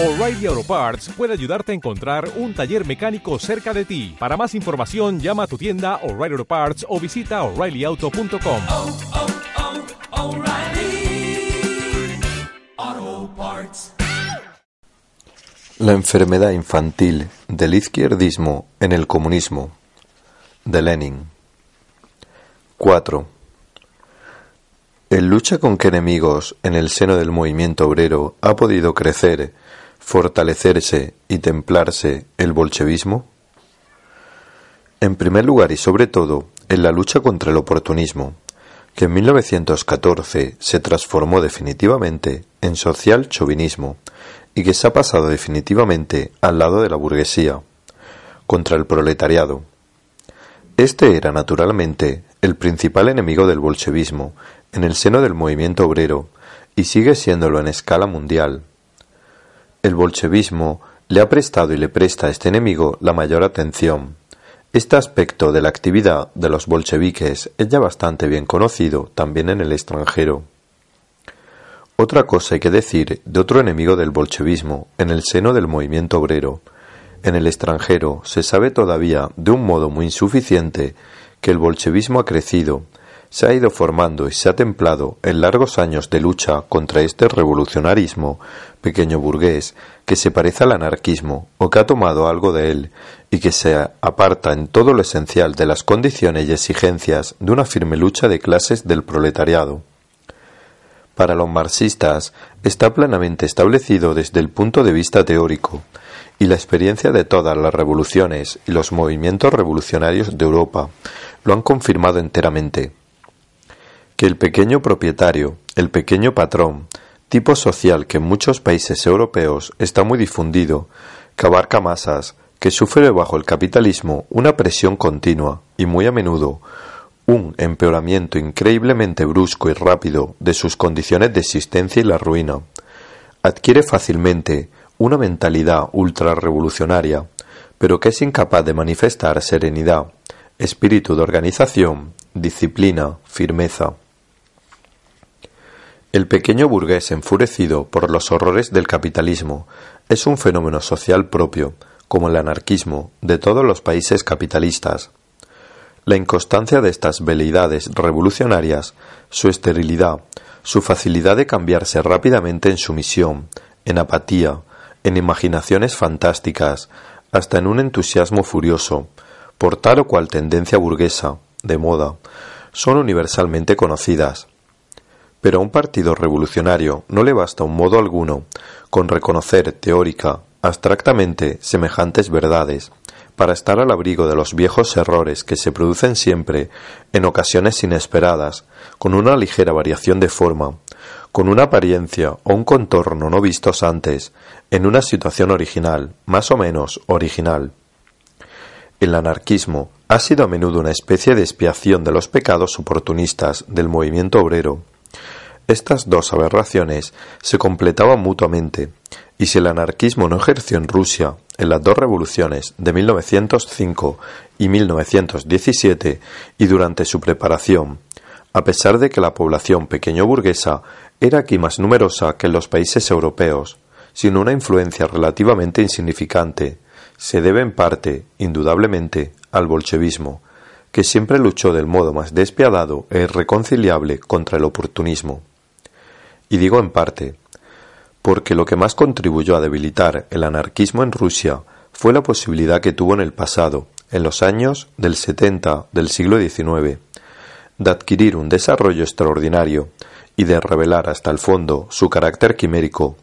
O'Reilly Auto Parts puede ayudarte a encontrar un taller mecánico cerca de ti. Para más información, llama a tu tienda O'Reilly Auto Parts o visita oreillyauto.com. oh, oh, Parts. La enfermedad infantil del izquierdismo en el comunismo de Lenin 4. El lucha con qué enemigos en el seno del movimiento obrero ha podido crecer, fortalecerse y templarse el bolchevismo? En primer lugar y sobre todo, en la lucha contra el oportunismo, que en 1914 se transformó definitivamente en social chauvinismo y que se ha pasado definitivamente al lado de la burguesía, contra el proletariado. Este era, naturalmente, el principal enemigo del bolchevismo en el seno del movimiento obrero y sigue siéndolo en escala mundial. El bolchevismo le ha prestado y le presta a este enemigo la mayor atención. Este aspecto de la actividad de los bolcheviques es ya bastante bien conocido también en el extranjero. Otra cosa hay que decir de otro enemigo del bolchevismo en el seno del movimiento obrero. En el extranjero se sabe todavía de un modo muy insuficiente que el bolchevismo ha crecido, se ha ido formando y se ha templado en largos años de lucha contra este revolucionarismo pequeño burgués que se parece al anarquismo o que ha tomado algo de él y que se aparta en todo lo esencial de las condiciones y exigencias de una firme lucha de clases del proletariado. Para los marxistas está plenamente establecido desde el punto de vista teórico, y la experiencia de todas las revoluciones y los movimientos revolucionarios de Europa lo han confirmado enteramente. Que el pequeño propietario, el pequeño patrón, tipo social que en muchos países europeos está muy difundido, que abarca masas, que sufre bajo el capitalismo una presión continua y muy a menudo un empeoramiento increíblemente brusco y rápido de sus condiciones de existencia y la ruina. Adquiere fácilmente una mentalidad ultrarrevolucionaria, pero que es incapaz de manifestar serenidad, espíritu de organización, disciplina, firmeza. El pequeño burgués enfurecido por los horrores del capitalismo es un fenómeno social propio, como el anarquismo, de todos los países capitalistas. La inconstancia de estas veleidades revolucionarias, su esterilidad, su facilidad de cambiarse rápidamente en sumisión, en apatía, en imaginaciones fantásticas, hasta en un entusiasmo furioso, por tal o cual tendencia burguesa, de moda, son universalmente conocidas. Pero a un partido revolucionario no le basta un modo alguno con reconocer teórica, abstractamente, semejantes verdades, para estar al abrigo de los viejos errores que se producen siempre en ocasiones inesperadas, con una ligera variación de forma, con una apariencia o un contorno no vistos antes, en una situación original, más o menos original. El anarquismo ha sido a menudo una especie de expiación de los pecados oportunistas del movimiento obrero. Estas dos aberraciones se completaban mutuamente, y si el anarquismo no ejerció en Rusia, en las dos revoluciones de 1905 y 1917 y durante su preparación, a pesar de que la población pequeño burguesa era aquí más numerosa que en los países europeos, sin una influencia relativamente insignificante, se debe en parte, indudablemente, al bolchevismo, que siempre luchó del modo más despiadado e irreconciliable contra el oportunismo. Y digo en parte, porque lo que más contribuyó a debilitar el anarquismo en Rusia fue la posibilidad que tuvo en el pasado, en los años del 70 del siglo XIX, de adquirir un desarrollo extraordinario y de revelar hasta el fondo su carácter quimérico,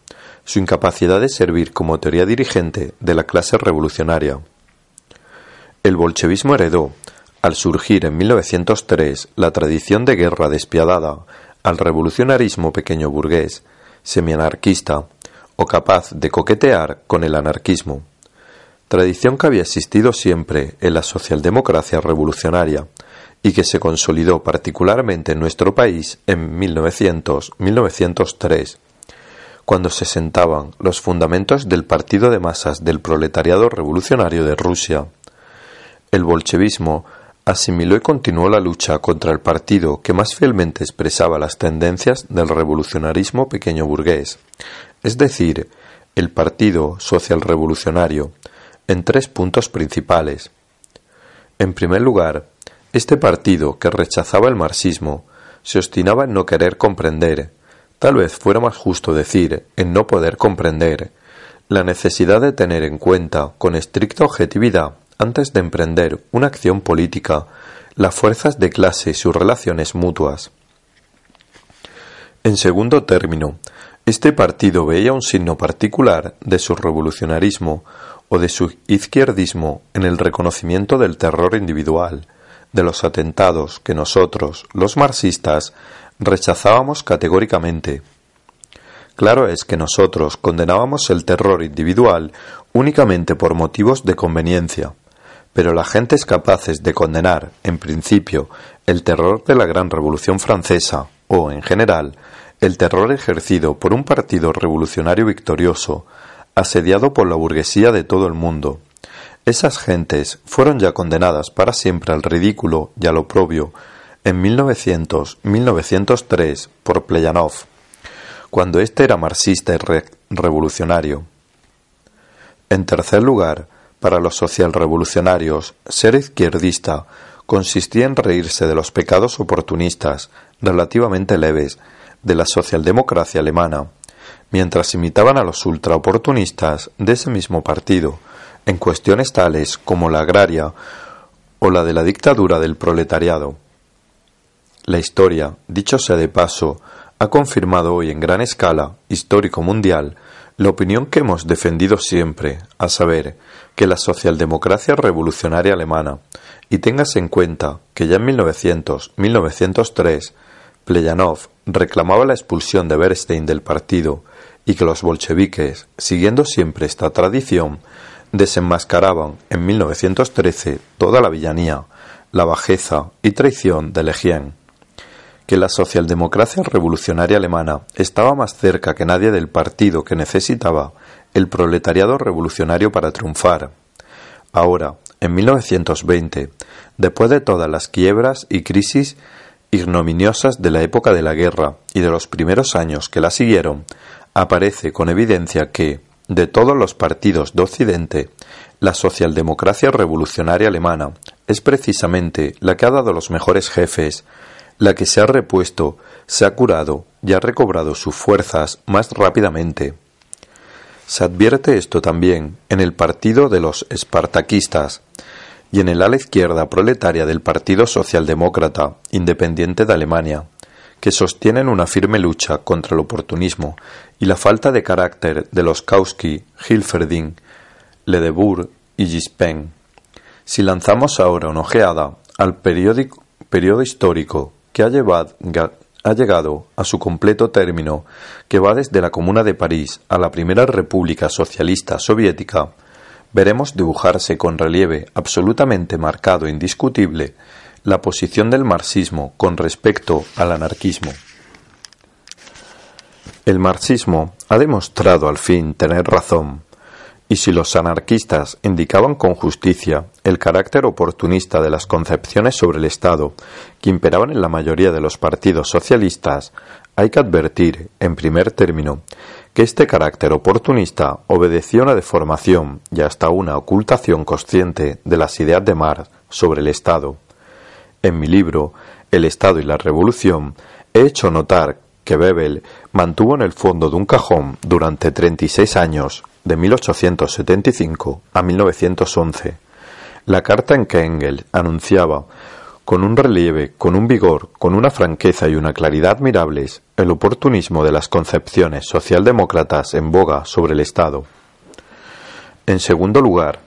su incapacidad de servir como teoría dirigente de la clase revolucionaria. El bolchevismo heredó, al surgir en 1903 la tradición de guerra despiadada al revolucionarismo pequeño burgués, semianarquista, o capaz de coquetear con el anarquismo, tradición que había existido siempre en la socialdemocracia revolucionaria y que se consolidó particularmente en nuestro país en 1900-1903, cuando se sentaban los fundamentos del partido de masas del proletariado revolucionario de Rusia. El bolchevismo asimiló y continuó la lucha contra el partido que más fielmente expresaba las tendencias del revolucionarismo pequeño burgués, es decir, el Partido Social Revolucionario, en tres puntos principales. En primer lugar, este partido, que rechazaba el marxismo, se obstinaba en no querer comprender, tal vez fuera más justo decir en no poder comprender, la necesidad de tener en cuenta con estricta objetividad, antes de emprender una acción política, las fuerzas de clase y sus relaciones mutuas. En segundo término, este partido veía un signo particular de su revolucionarismo o de su izquierdismo en el reconocimiento del terror individual, de los atentados que nosotros, los marxistas, rechazábamos categóricamente. Claro es que nosotros condenábamos el terror individual únicamente por motivos de conveniencia, pero la gente es capaces de condenar, en principio, el terror de la gran revolución francesa o, en general, el terror ejercido por un partido revolucionario victorioso, asediado por la burguesía de todo el mundo. Esas gentes fueron ya condenadas para siempre al ridículo y al oprobio en 1900-1903 por Pleyanov, cuando éste era marxista y revolucionario. En tercer lugar, para los socialrevolucionarios, ser izquierdista consistía en reírse de los pecados oportunistas, relativamente leves, de la socialdemocracia alemana, mientras imitaban a los ultraoportunistas de ese mismo partido, en cuestiones tales como la agraria o la de la dictadura del proletariado. La historia, dicho sea de paso, ha confirmado hoy en gran escala, histórico mundial, la opinión que hemos defendido siempre, a saber, que la socialdemocracia revolucionaria alemana, y tengas en cuenta que ya en 1900-1903 Pleyanov reclamaba la expulsión de Bernstein del partido y que los bolcheviques, siguiendo siempre esta tradición, desenmascaraban en 1913 toda la villanía, la bajeza y traición de Legión, que la socialdemocracia revolucionaria alemana estaba más cerca que nadie del partido que necesitaba el proletariado revolucionario para triunfar. Ahora, en 1920, después de todas las quiebras y crisis ignominiosas de la época de la guerra y de los primeros años que la siguieron, aparece con evidencia que, de todos los partidos de Occidente, la socialdemocracia revolucionaria alemana es precisamente la que ha dado los mejores jefes, la que se ha repuesto, se ha curado y ha recobrado sus fuerzas más rápidamente. Se advierte esto también en el partido de los espartaquistas, y en el ala izquierda proletaria del Partido Socialdemócrata Independiente de Alemania, que sostienen una firme lucha contra el oportunismo y la falta de carácter de los Kautsky, Hilferding, Ledebour y Gispen. Si lanzamos ahora una ojeada al periodo histórico que ha, ha llegado a su completo término, que va desde la Comuna de París a la Primera República Socialista Soviética, veremos dibujarse con relieve absolutamente marcado e indiscutible la posición del marxismo con respecto al anarquismo. El marxismo ha demostrado al fin tener razón, y si los anarquistas indicaban con justicia el carácter oportunista de las concepciones sobre el Estado que imperaban en la mayoría de los partidos socialistas, hay que advertir, en primer término, que este carácter oportunista obedeció a una deformación y hasta una ocultación consciente de las ideas de Marx sobre el Estado. En mi libro El Estado y la Revolución he hecho notar que Bebel mantuvo en el fondo de un cajón durante 36 años, de 1875 a 1911, la carta en que Engels anunciaba con un relieve, con un vigor, con una franqueza y una claridad admirables, el oportunismo de las concepciones socialdemócratas en boga sobre el Estado. En segundo lugar,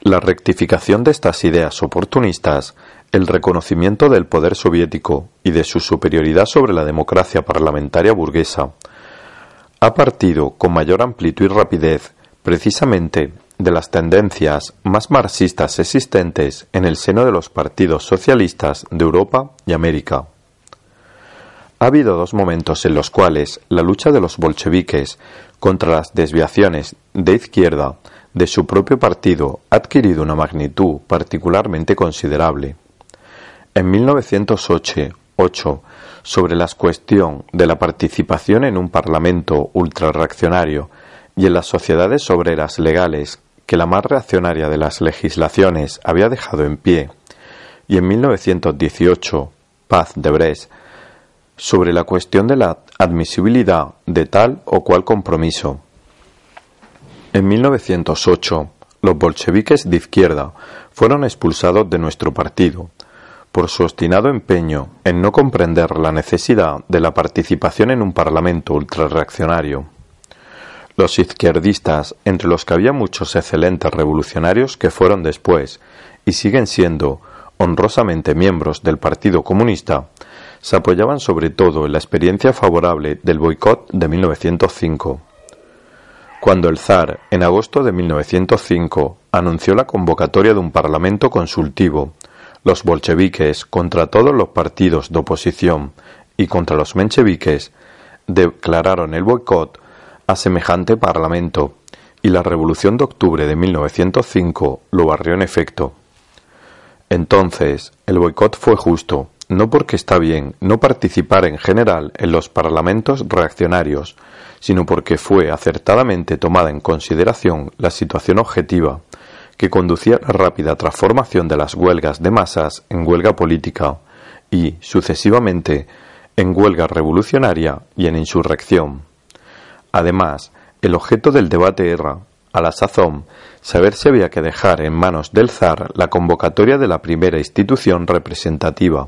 la rectificación de estas ideas oportunistas, el reconocimiento del poder soviético y de su superioridad sobre la democracia parlamentaria burguesa, ha partido con mayor amplitud y rapidez precisamente de las tendencias más marxistas existentes en el seno de los partidos socialistas de Europa y América. Ha habido dos momentos en los cuales la lucha de los bolcheviques contra las desviaciones de izquierda de su propio partido ha adquirido una magnitud particularmente considerable. En 1908, sobre la cuestión de la participación en un parlamento ultrarreaccionario y en las sociedades obreras legales que la más reaccionaria de las legislaciones había dejado en pie, y en 1918, Paz de Brest, sobre la cuestión de la admisibilidad de tal o cual compromiso. En 1908, los bolcheviques de izquierda fueron expulsados de nuestro partido por su obstinado empeño en no comprender la necesidad de la participación en un parlamento ultrarreaccionario. Los izquierdistas, entre los que había muchos excelentes revolucionarios que fueron después y siguen siendo honrosamente miembros del Partido Comunista, se apoyaban sobre todo en la experiencia favorable del boicot de 1905. Cuando el zar, en agosto de 1905, anunció la convocatoria de un parlamento consultivo, los bolcheviques, contra todos los partidos de oposición y contra los mencheviques, declararon el boicot a semejante parlamento, y la Revolución de Octubre de 1905 lo barrió en efecto. Entonces, el boicot fue justo, no porque está bien no participar en general en los parlamentos reaccionarios, sino porque fue acertadamente tomada en consideración la situación objetiva que conducía a la rápida transformación de las huelgas de masas en huelga política y, sucesivamente, en huelga revolucionaria y en insurrección. Además, el objeto del debate era, a la sazón, saber si había que dejar en manos del zar la convocatoria de la primera institución representativa,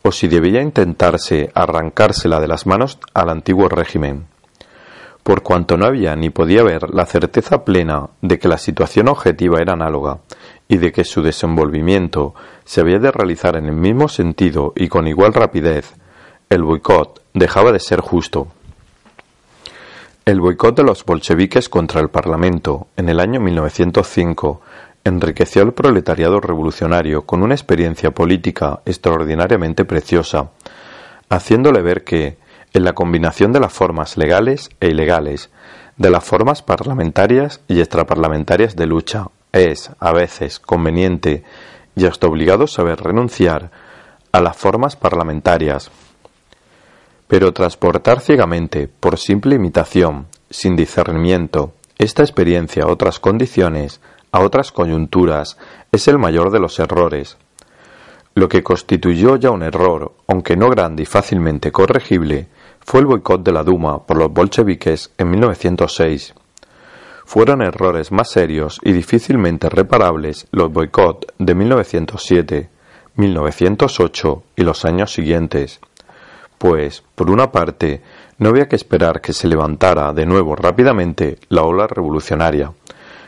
o si debía intentarse arrancársela de las manos al antiguo régimen. Por cuanto no había ni podía haber la certeza plena de que la situación objetiva era análoga y de que su desenvolvimiento se había de realizar en el mismo sentido y con igual rapidez, el boicot dejaba de ser justo. El boicot de los bolcheviques contra el Parlamento en el año 1905 enriqueció al proletariado revolucionario con una experiencia política extraordinariamente preciosa, haciéndole ver que, en la combinación de las formas legales e ilegales, de las formas parlamentarias y extraparlamentarias de lucha, es, a veces, conveniente y hasta obligado saber renunciar a las formas parlamentarias. Pero transportar ciegamente, por simple imitación, sin discernimiento, esta experiencia a otras condiciones, a otras coyunturas, es el mayor de los errores. Lo que constituyó ya un error, aunque no grande y fácilmente corregible, fue el boicot de la Duma por los bolcheviques en 1906. Fueron errores más serios y difícilmente reparables los boicot de 1907, 1908 y los años siguientes, pues, por una parte, no había que esperar que se levantara de nuevo rápidamente la ola revolucionaria,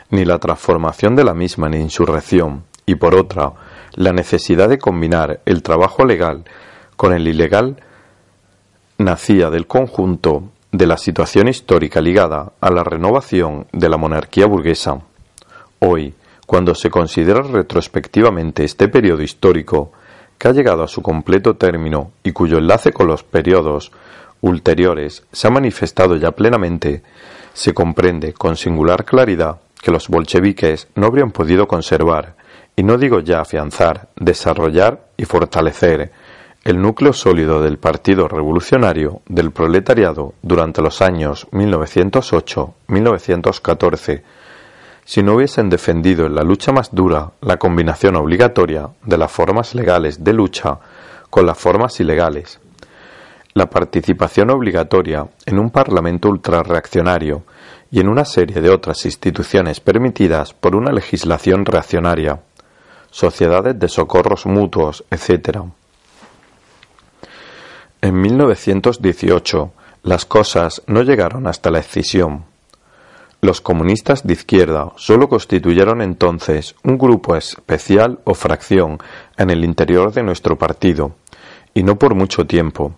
ni la transformación de la misma en insurrección, y por otra, la necesidad de combinar el trabajo legal con el ilegal nacía del conjunto de la situación histórica ligada a la renovación de la monarquía burguesa. Hoy, cuando se considera retrospectivamente este periodo histórico, que ha llegado a su completo término y cuyo enlace con los periodos ulteriores se ha manifestado ya plenamente, se comprende con singular claridad que los bolcheviques no habrían podido conservar, y no digo ya afianzar, desarrollar y fortalecer el núcleo sólido del Partido Revolucionario del Proletariado durante los años 1908-1914, si no hubiesen defendido en la lucha más dura la combinación obligatoria de las formas legales de lucha con las formas ilegales. La participación obligatoria en un Parlamento ultrarreaccionario y en una serie de otras instituciones permitidas por una legislación reaccionaria, sociedades de socorros mutuos, etc. En 1918 las cosas no llegaron hasta la escisión. Los comunistas de izquierda sólo constituyeron entonces un grupo especial o fracción en el interior de nuestro partido, y no por mucho tiempo.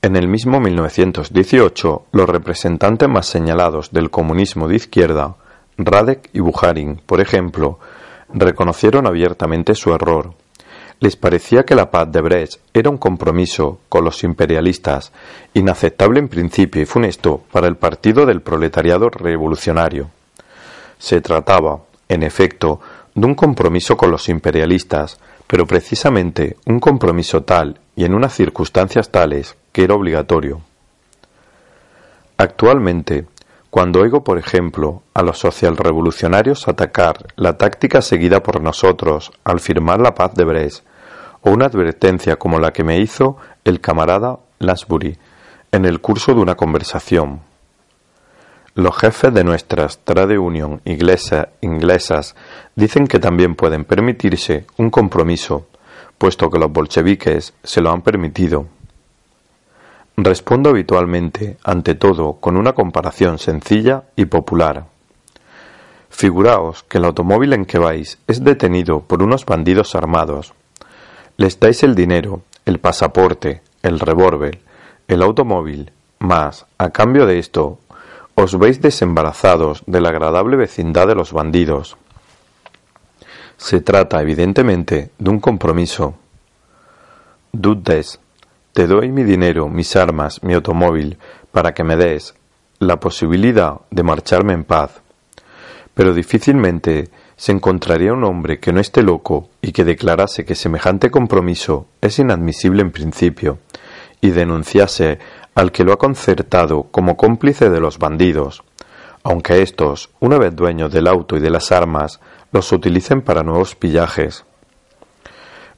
En el mismo 1918, los representantes más señalados del comunismo de izquierda, Radek y Bujarin, por ejemplo, reconocieron abiertamente su error. Les parecía que la paz de Brest era un compromiso con los imperialistas, inaceptable en principio y funesto para el partido del proletariado revolucionario. Se trataba, en efecto, de un compromiso con los imperialistas, pero precisamente un compromiso tal y en unas circunstancias tales que era obligatorio. Actualmente, Cuando oigo, por ejemplo, a los socialrevolucionarios atacar la táctica seguida por nosotros al firmar la paz de Brest, o una advertencia como la que me hizo el camarada Lasbury en el curso de una conversación. Los jefes de nuestras trade union inglesas dicen que también pueden permitirse un compromiso, puesto que los bolcheviques se lo han permitido. Respondo habitualmente, ante todo, con una comparación sencilla y popular. Figuraos que el automóvil en que vais es detenido por unos bandidos armados. Les dais el dinero, el pasaporte, el revólver, el automóvil, más, a cambio de esto, os veis desembarazados de la agradable vecindad de los bandidos. Se trata, evidentemente, de un compromiso. Dudes, te doy mi dinero, mis armas, mi automóvil, para que me des la posibilidad de marcharme en paz. Pero difícilmente se encontraría un hombre que no esté loco y que declarase que semejante compromiso es inadmisible en principio, y denunciase al que lo ha concertado como cómplice de los bandidos, aunque éstos, una vez dueños del auto y de las armas, los utilicen para nuevos pillajes.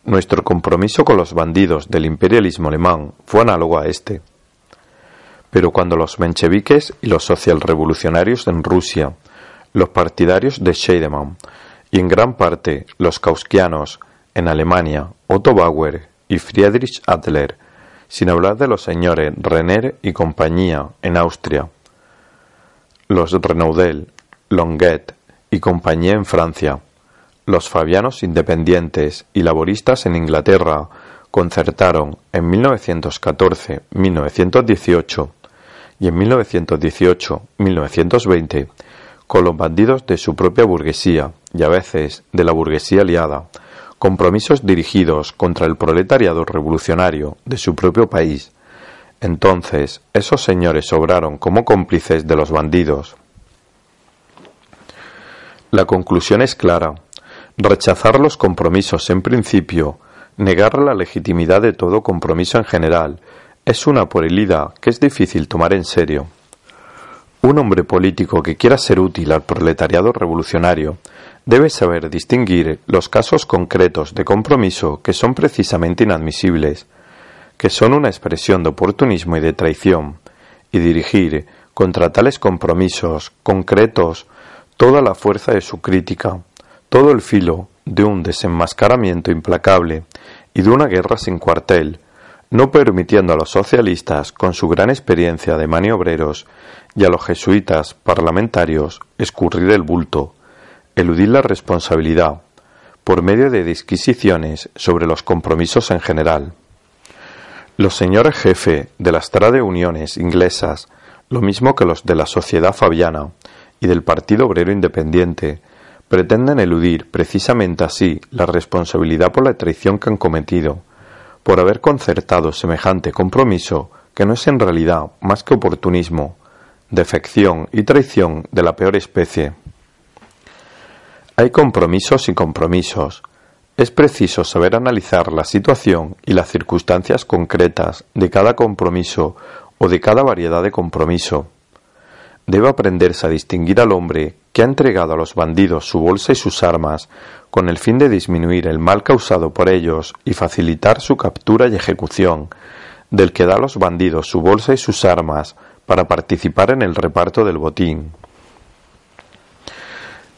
Nuestro compromiso con los bandidos del imperialismo alemán fue análogo a este. Pero cuando los mencheviques y los socialrevolucionarios en Rusia, los partidarios de Scheidemann y en gran parte los kauskianos en Alemania, Otto Bauer y Friedrich Adler, sin hablar de los señores Renner y compañía en Austria, los Renaudel, Longuet y compañía en Francia, los fabianos independientes y laboristas en Inglaterra concertaron en 1914-1918 y en 1918-1920 con los bandidos de su propia burguesía y a veces de la burguesía aliada, compromisos dirigidos contra el proletariado revolucionario de su propio país. Entonces, esos señores obraron como cómplices de los bandidos. La conclusión es clara. Rechazar los compromisos en principio, negar la legitimidad de todo compromiso en general, es una puerilidad que es difícil tomar en serio. Un hombre político que quiera ser útil al proletariado revolucionario debe saber distinguir los casos concretos de compromiso que son precisamente inadmisibles, que son una expresión de oportunismo y de traición, y dirigir contra tales compromisos concretos toda la fuerza de su crítica, todo el filo de un desenmascaramiento implacable y de una guerra sin cuartel, no permitiendo a los socialistas, con su gran experiencia de maniobreros, y a los jesuitas parlamentarios escurrir el bulto, eludir la responsabilidad, por medio de disquisiciones sobre los compromisos en general. Los señores jefe de las trade uniones inglesas, lo mismo que los de la Sociedad Fabiana y del Partido Obrero Independiente, pretenden eludir precisamente así la responsabilidad por la traición que han cometido, por haber concertado semejante compromiso que no es en realidad más que oportunismo, defección y traición de la peor especie. Hay compromisos y compromisos. Es preciso saber analizar la situación y las circunstancias concretas de cada compromiso o de cada variedad de compromiso. Debe aprenderse a distinguir al hombre que ha entregado a los bandidos su bolsa y sus armas con el fin de disminuir el mal causado por ellos y facilitar su captura y ejecución, del que da a los bandidos su bolsa y sus armas para participar en el reparto del botín.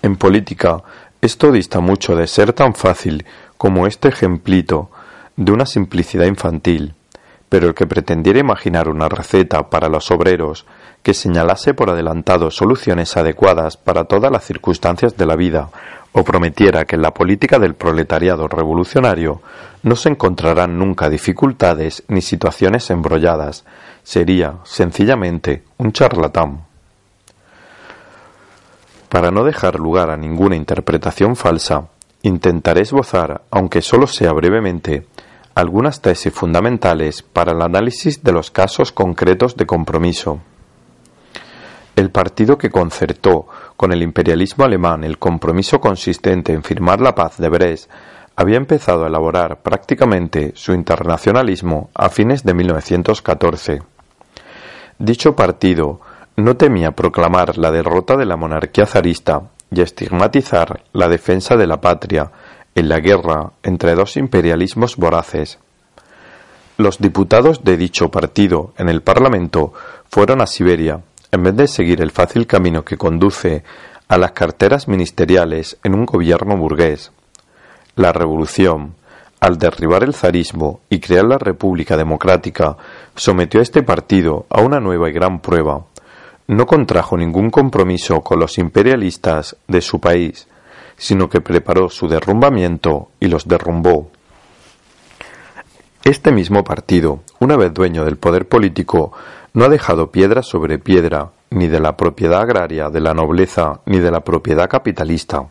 En política, esto dista mucho de ser tan fácil como este ejemplito de una simplicidad infantil, pero el que pretendiera imaginar una receta para los obreros que señalase por adelantado soluciones adecuadas para todas las circunstancias de la vida, o prometiera que en la política del proletariado revolucionario no se encontrarán nunca dificultades ni situaciones embrolladas, sería sencillamente un charlatán. Para no dejar lugar a ninguna interpretación falsa, intentaré esbozar, aunque solo sea brevemente, algunas tesis fundamentales para el análisis de los casos concretos de compromiso. El partido que concertó con el imperialismo alemán el compromiso consistente en firmar la paz de Brest había empezado a elaborar prácticamente su internacionalismo a fines de 1914. Dicho partido no temía proclamar la derrota de la monarquía zarista y estigmatizar la defensa de la patria en la guerra entre dos imperialismos voraces. Los diputados de dicho partido en el Parlamento fueron a Siberia, en vez de seguir el fácil camino que conduce a las carteras ministeriales en un gobierno burgués. La revolución, al derribar el zarismo y crear la República Democrática, sometió a este partido a una nueva y gran prueba. No contrajo ningún compromiso con los imperialistas de su país, sino que preparó su derrumbamiento y los derrumbó. Este mismo partido, una vez dueño del poder político, no ha dejado piedra sobre piedra, ni de la propiedad agraria de la nobleza, ni de la propiedad capitalista.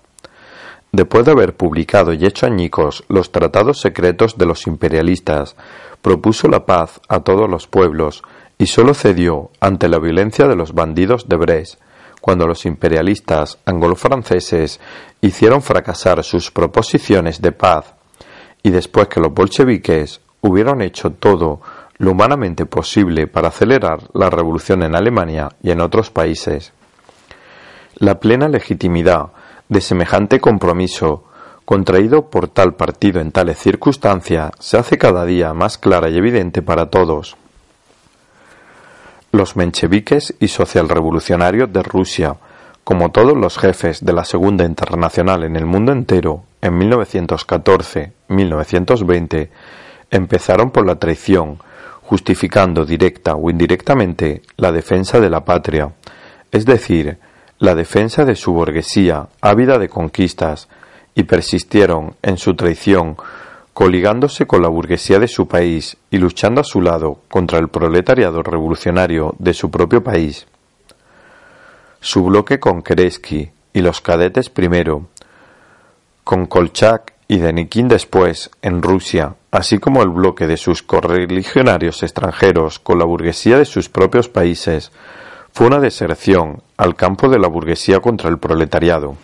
Después de haber publicado y hecho añicos los tratados secretos de los imperialistas, propuso la paz a todos los pueblos y sólo cedió ante la violencia de los bandidos de Brest, cuando los imperialistas anglo-franceses hicieron fracasar sus proposiciones de paz y después que los bolcheviques hubieron hecho todo lo humanamente posible para acelerar la revolución en Alemania y en otros países. La plena legitimidad de semejante compromiso contraído por tal partido en tales circunstancias se hace cada día más clara y evidente para todos. Los mencheviques y socialrevolucionarios de Rusia, como todos los jefes de la Segunda Internacional en el mundo entero en 1914-1920, empezaron por la traición, justificando directa o indirectamente la defensa de la patria, es decir, la defensa de su burguesía ávida de conquistas, y persistieron en su traición, coligándose con la burguesía de su país y luchando a su lado contra el proletariado revolucionario de su propio país. Su bloque con Kerensky y los cadetes primero, con Kolchak y Denikin después en Rusia, así como el bloque de sus correligionarios extranjeros con la burguesía de sus propios países, fue una deserción al campo de la burguesía contra el proletariado.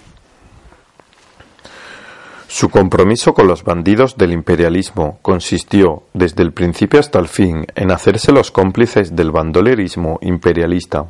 Su compromiso con los bandidos del imperialismo consistió, desde el principio hasta el fin, en hacerse los cómplices del bandolerismo imperialista.